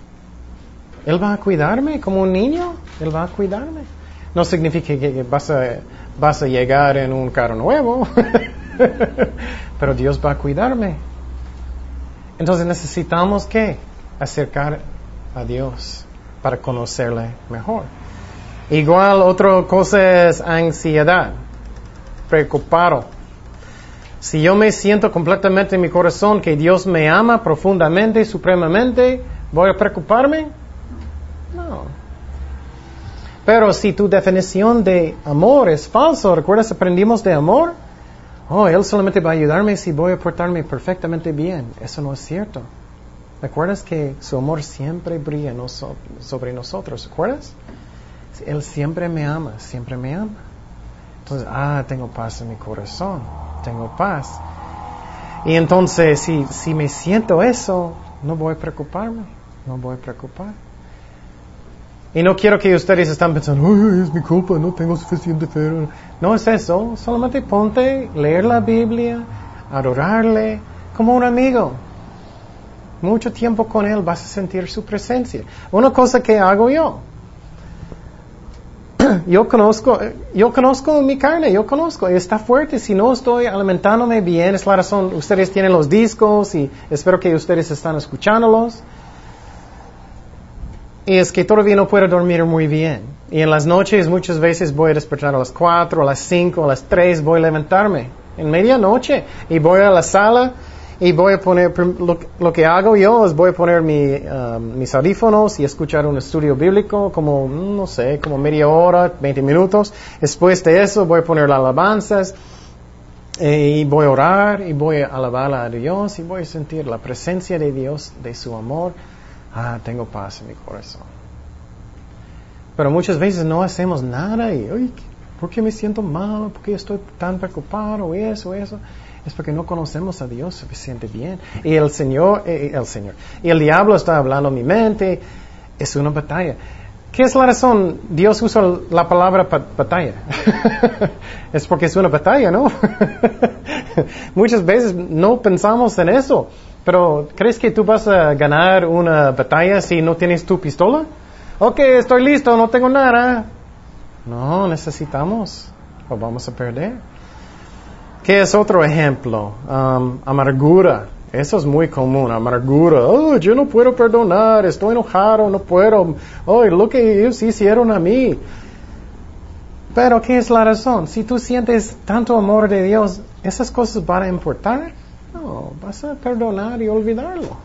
Él va a cuidarme como un niño, Él va a cuidarme. No significa que vas a, vas a llegar en un carro nuevo, pero Dios va a cuidarme. Entonces necesitamos que acercar a Dios para conocerle mejor. Igual otra cosa es ansiedad, preocupado. Si yo me siento completamente en mi corazón que Dios me ama profundamente, supremamente, ¿voy a preocuparme? Pero si tu definición de amor es falso, ¿recuerdas aprendimos de amor? Oh, Él solamente va a ayudarme si voy a portarme perfectamente bien. Eso no es cierto. ¿Recuerdas que su amor siempre brilla sobre nosotros? ¿Recuerdas? Él siempre me ama, siempre me ama. Entonces, ah, tengo paz en mi corazón, tengo paz. Y entonces, si, si me siento eso, no voy a preocuparme, no voy a preocupar. Y no quiero que ustedes estén pensando, Ay, es mi culpa, no tengo suficiente fe. No es eso, solamente ponte, leer la Biblia, adorarle como un amigo. Mucho tiempo con Él vas a sentir su presencia. Una cosa que hago yo, yo conozco, yo conozco mi carne, yo conozco, está fuerte. Si no estoy alimentándome bien, es la razón. Ustedes tienen los discos y espero que ustedes están escuchándolos. Y es que todavía no puedo dormir muy bien. Y en las noches muchas veces voy a despertar a las 4, a las 5, a las 3, voy a levantarme en medianoche y voy a la sala y voy a poner, lo, que hago yo es voy a poner mi, um, mis audífonos y escuchar un estudio bíblico como, no sé, como media hora, 20 minutos. Después de eso voy a poner las alabanzas eh, y voy a orar y voy a alabar a Dios y voy a sentir la presencia de Dios, de su amor. Ah, tengo paz en mi corazón. Pero muchas veces no hacemos nada y, uy, ¿por qué me siento mal? ¿Por qué estoy tan preocupado? Eso, eso es porque no conocemos a Dios suficiente bien. Y el Señor, eh, el Señor, y el diablo está hablando en mi mente, es una batalla. ¿Qué es la razón? Dios usa la palabra batalla. es porque es una batalla, ¿no? Muchas veces no pensamos en eso. Pero, ¿crees que tú vas a ganar una batalla si no tienes tu pistola? Ok, estoy listo, no tengo nada. No, necesitamos o vamos a perder. ¿Qué es otro ejemplo? Um, amargura. Eso es muy común, amargura. Oh, yo no puedo perdonar, estoy enojado, no puedo. Oh, lo que ellos hicieron a mí. Pero, ¿qué es la razón? Si tú sientes tanto amor de Dios, ¿esas cosas van a importar? No, vas a perdonar y olvidarlo.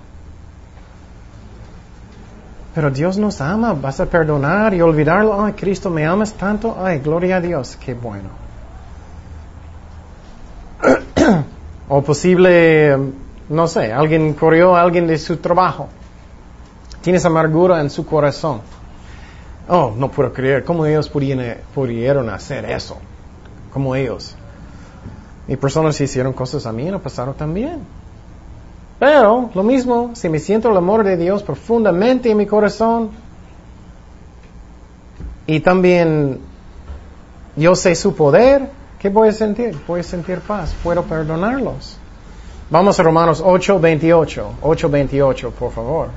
Pero Dios nos ama, vas a perdonar y olvidarlo. Ay, Cristo, me amas tanto. Ay, gloria a Dios, qué bueno. o posible, no sé, alguien corrió a alguien de su trabajo. Tienes amargura en su corazón. Oh, no puedo creer, ¿cómo ellos pudieron, hacer eso? Como ellos. Y personas hicieron cosas a mí, no pasaron también. Pero, lo mismo, si me siento el amor de Dios profundamente en mi corazón, y también yo sé su poder, ¿Qué voy a sentir? Voy a sentir paz. Puedo perdonarlos. Vamos a Romanos 8, 28. 8, 28, por favor.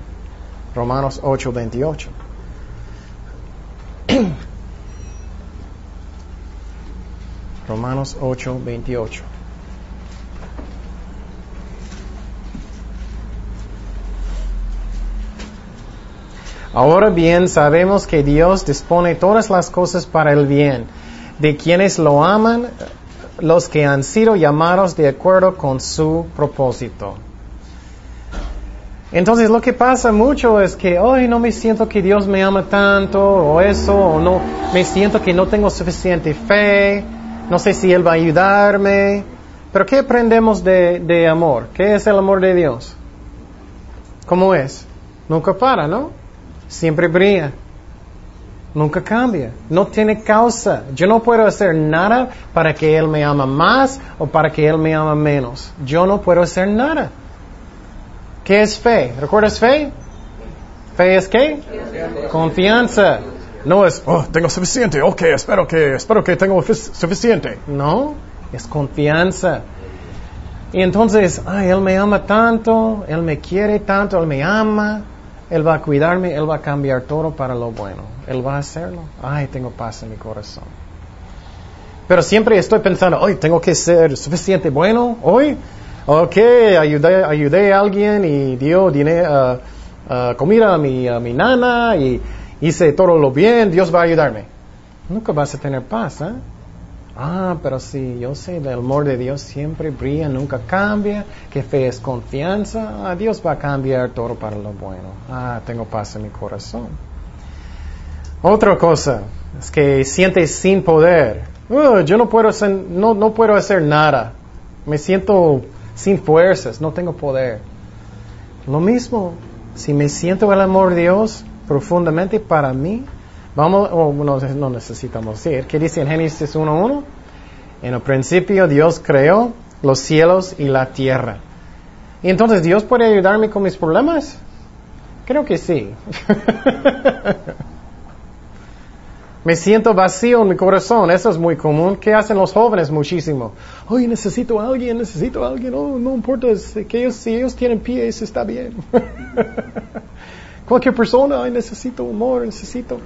Romanos 8, 28. Romanos 8, 28. Ahora bien, sabemos que Dios dispone todas las cosas para el bien de quienes lo aman, los que han sido llamados de acuerdo con su propósito. Entonces lo que pasa mucho es que hoy no me siento que Dios me ama tanto o eso, o no me siento que no tengo suficiente fe, no sé si Él va a ayudarme. Pero ¿qué aprendemos de, de amor? ¿Qué es el amor de Dios? ¿Cómo es? Nunca para, ¿no? Siempre brilla. Nunca cambia. No tiene causa. Yo no puedo hacer nada para que Él me ama más o para que Él me ama menos. Yo no puedo hacer nada. ¿Qué es fe? ¿Recuerdas fe? ¿Fe es qué? Confianza. No es, oh, tengo suficiente, ok, espero que, espero que tengo suficiente. No, es confianza. Y entonces, ay, Él me ama tanto, Él me quiere tanto, Él me ama. Él va a cuidarme, Él va a cambiar todo para lo bueno. Él va a hacerlo. Ay, tengo paz en mi corazón. Pero siempre estoy pensando, hoy tengo que ser suficiente bueno hoy. Ok, ayudé, ayudé a alguien y dio dinero, uh, uh, comida a mi, a mi nana y hice todo lo bien, Dios va a ayudarme. Nunca vas a tener paz, ¿eh? Ah, pero sí, yo sé, el amor de Dios siempre brilla, nunca cambia, que fe es confianza, ah, Dios va a cambiar todo para lo bueno. Ah, tengo paz en mi corazón. Otra cosa es que sientes sin poder. Uh, yo no puedo, no, no puedo hacer nada. Me siento sin fuerzas, no tengo poder. Lo mismo, si me siento el amor de Dios profundamente para mí, vamos, oh, no, necesitamos decir, ¿qué dice en Génesis 1.1? En el principio Dios creó los cielos y la tierra. ¿Y entonces Dios puede ayudarme con mis problemas? Creo que sí. Me siento vacío en mi corazón, eso es muy común. ¿Qué hacen los jóvenes muchísimo? Oye, necesito a alguien, necesito a alguien, oh, no importa, que ellos, si ellos tienen pies, está bien. Cualquier persona, ay, necesito amor, necesito.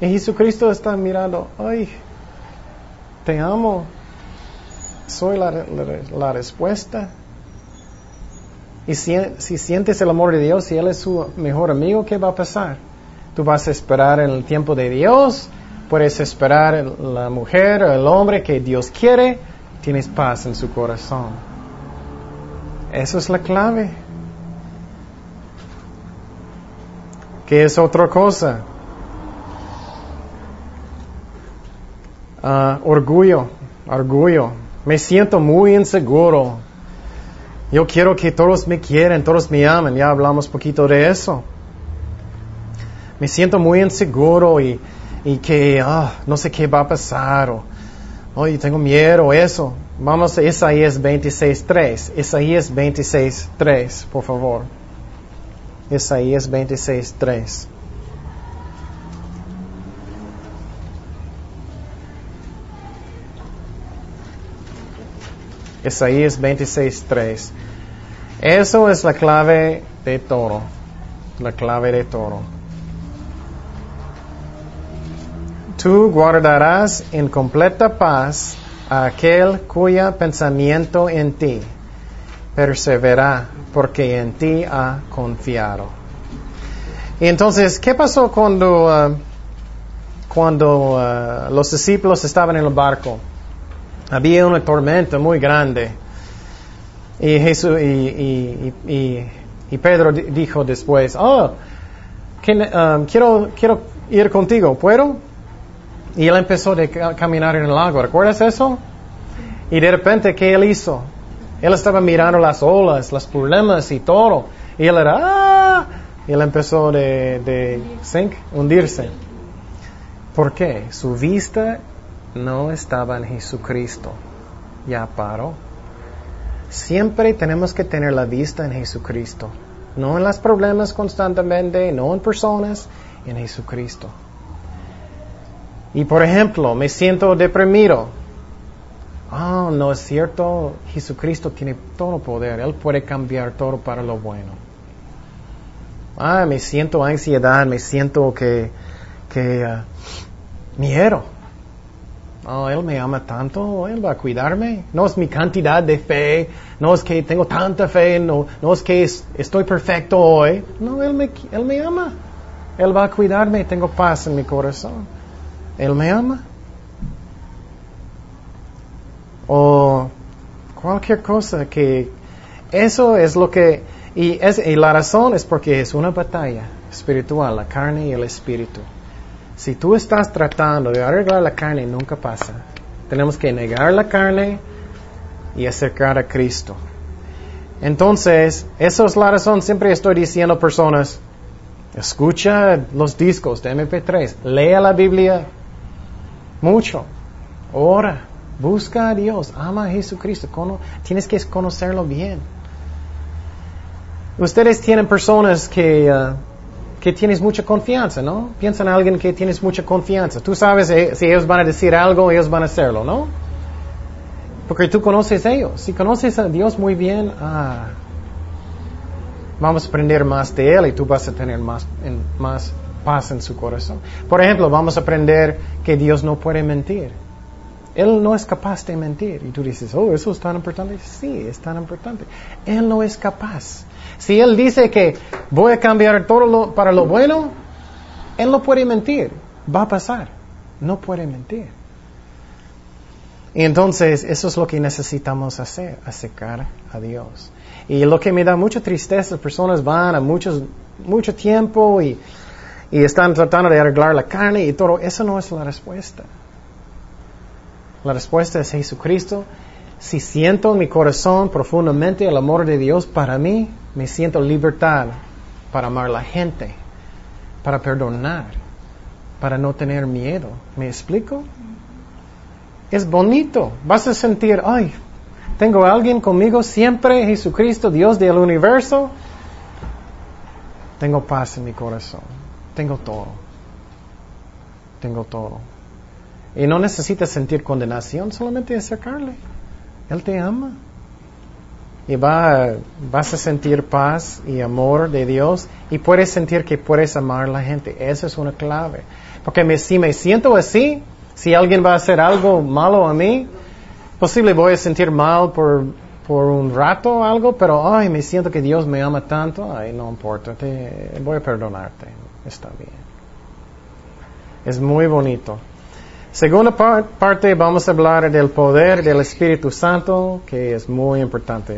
Y Jesucristo está mirando, ay, te amo, soy la, la, respuesta. Y si, si, sientes el amor de Dios, si Él es su mejor amigo, ¿qué va a pasar? Tú vas a esperar el tiempo de Dios Puedes esperar la mujer o el hombre que Dios quiere. Tienes paz en su corazón. Eso es la clave. ¿Qué es otra cosa? Uh, orgullo, orgullo. Me siento muy inseguro. Yo quiero que todos me quieran, todos me amen. Ya hablamos poquito de eso. Me siento muy inseguro y y que ah, no sé qué va a pasar o tengo miedo eso. Vamos a Isaías 26.3. Isaías 26.3, por favor. Isaías 26.3. Isaías 26.3. Eso es la clave de todo. La clave de todo. Tú guardarás en completa paz a aquel cuyo pensamiento en ti persevera, porque en ti ha confiado. Y entonces, ¿qué pasó cuando, uh, cuando uh, los discípulos estaban en el barco? Había una tormenta muy grande. Y, Jesús, Pedro dijo después, oh, um, quiero, quiero ir contigo, ¿puedo? Y él empezó a caminar en el lago. ¿Recuerdas eso? Y de repente, ¿qué él hizo? Él estaba mirando las olas, los problemas y todo. Y él era, ¡ah! Y él empezó de, de sink, hundirse. ¿Por qué? Su vista no estaba en Jesucristo. Ya paró. Siempre tenemos que tener la vista en Jesucristo. No en los problemas constantemente, no en personas, en Jesucristo. Y por ejemplo, me siento deprimido. Ah, no es cierto. Jesucristo tiene todo poder. Él puede cambiar todo para lo bueno. Ah, me siento ansiedad, me siento que, que uh, miedo. Oh, Él me ama tanto, Él va a cuidarme. No es mi cantidad de fe, no es que tengo tanta fe, no, no es que estoy perfecto hoy. No, él me, él me ama. Él va a cuidarme, tengo paz en mi corazón. Él me ama. O cualquier cosa que eso es lo que y, es, la razón es porque es una batalla espiritual, la carne y el espíritu. Si tú estás tratando de arreglar la carne, nunca pasa. Tenemos que negar la carne y acercar a Cristo. Entonces, esa es la razón. Siempre estoy diciendo a personas, escucha los discos de MP3, lea la Biblia mucho. Ora, busca a Dios, ama a Jesucristo, tienes que conocerlo bien. Ustedes tienen personas que, uh, que tienes mucha confianza, ¿no? Piensa en alguien que tienes mucha confianza. Tú sabes eh, si ellos van a decir algo, ellos van a hacerlo, ¿no? Porque tú conoces a ellos. Si conoces a Dios muy bien, ah, vamos a aprender más de Él y tú vas a tener más, más paz en su corazón. Por ejemplo, vamos a aprender que Dios no puede mentir. Él no es capaz de mentir. Y tú dices, oh, eso es tan importante. Sí, es tan importante. Él no es capaz. Si Él dice que voy a cambiar todo lo- para lo bueno, Él no puede mentir. Va a pasar. No puede mentir. Y entonces eso es lo que necesitamos hacer, acercar a Dios. Y lo que me da mucha tristeza, las personas van a muchos, mucho tiempo y, y están tratando de arreglar la carne y todo. Eso no es la respuesta. La respuesta es Jesucristo. Si siento en mi corazón profundamente el amor de Dios para mí, me siento libertad para amar a la gente, para perdonar, para no tener miedo. ¿Me explico? Es bonito. Vas a sentir, ay, tengo alguien conmigo siempre, Jesucristo, Dios del universo. Tengo paz en mi corazón. Tengo todo. Tengo todo. Y no necesitas sentir condenación, solamente acercarle. Él te ama. Y va, vas a sentir paz y amor de Dios y puedes sentir que puedes amar a la gente. Esa es una clave. Porque me- si me siento así, si alguien va a hacer algo malo a mí, posible voy a sentir mal por, por un rato o algo, pero ay, me siento que Dios me ama tanto, ay, no importa, te, voy a perdonarte. Está bien. Es muy bonito. Segunda par- parte vamos a hablar del poder del Espíritu Santo, que es muy importante.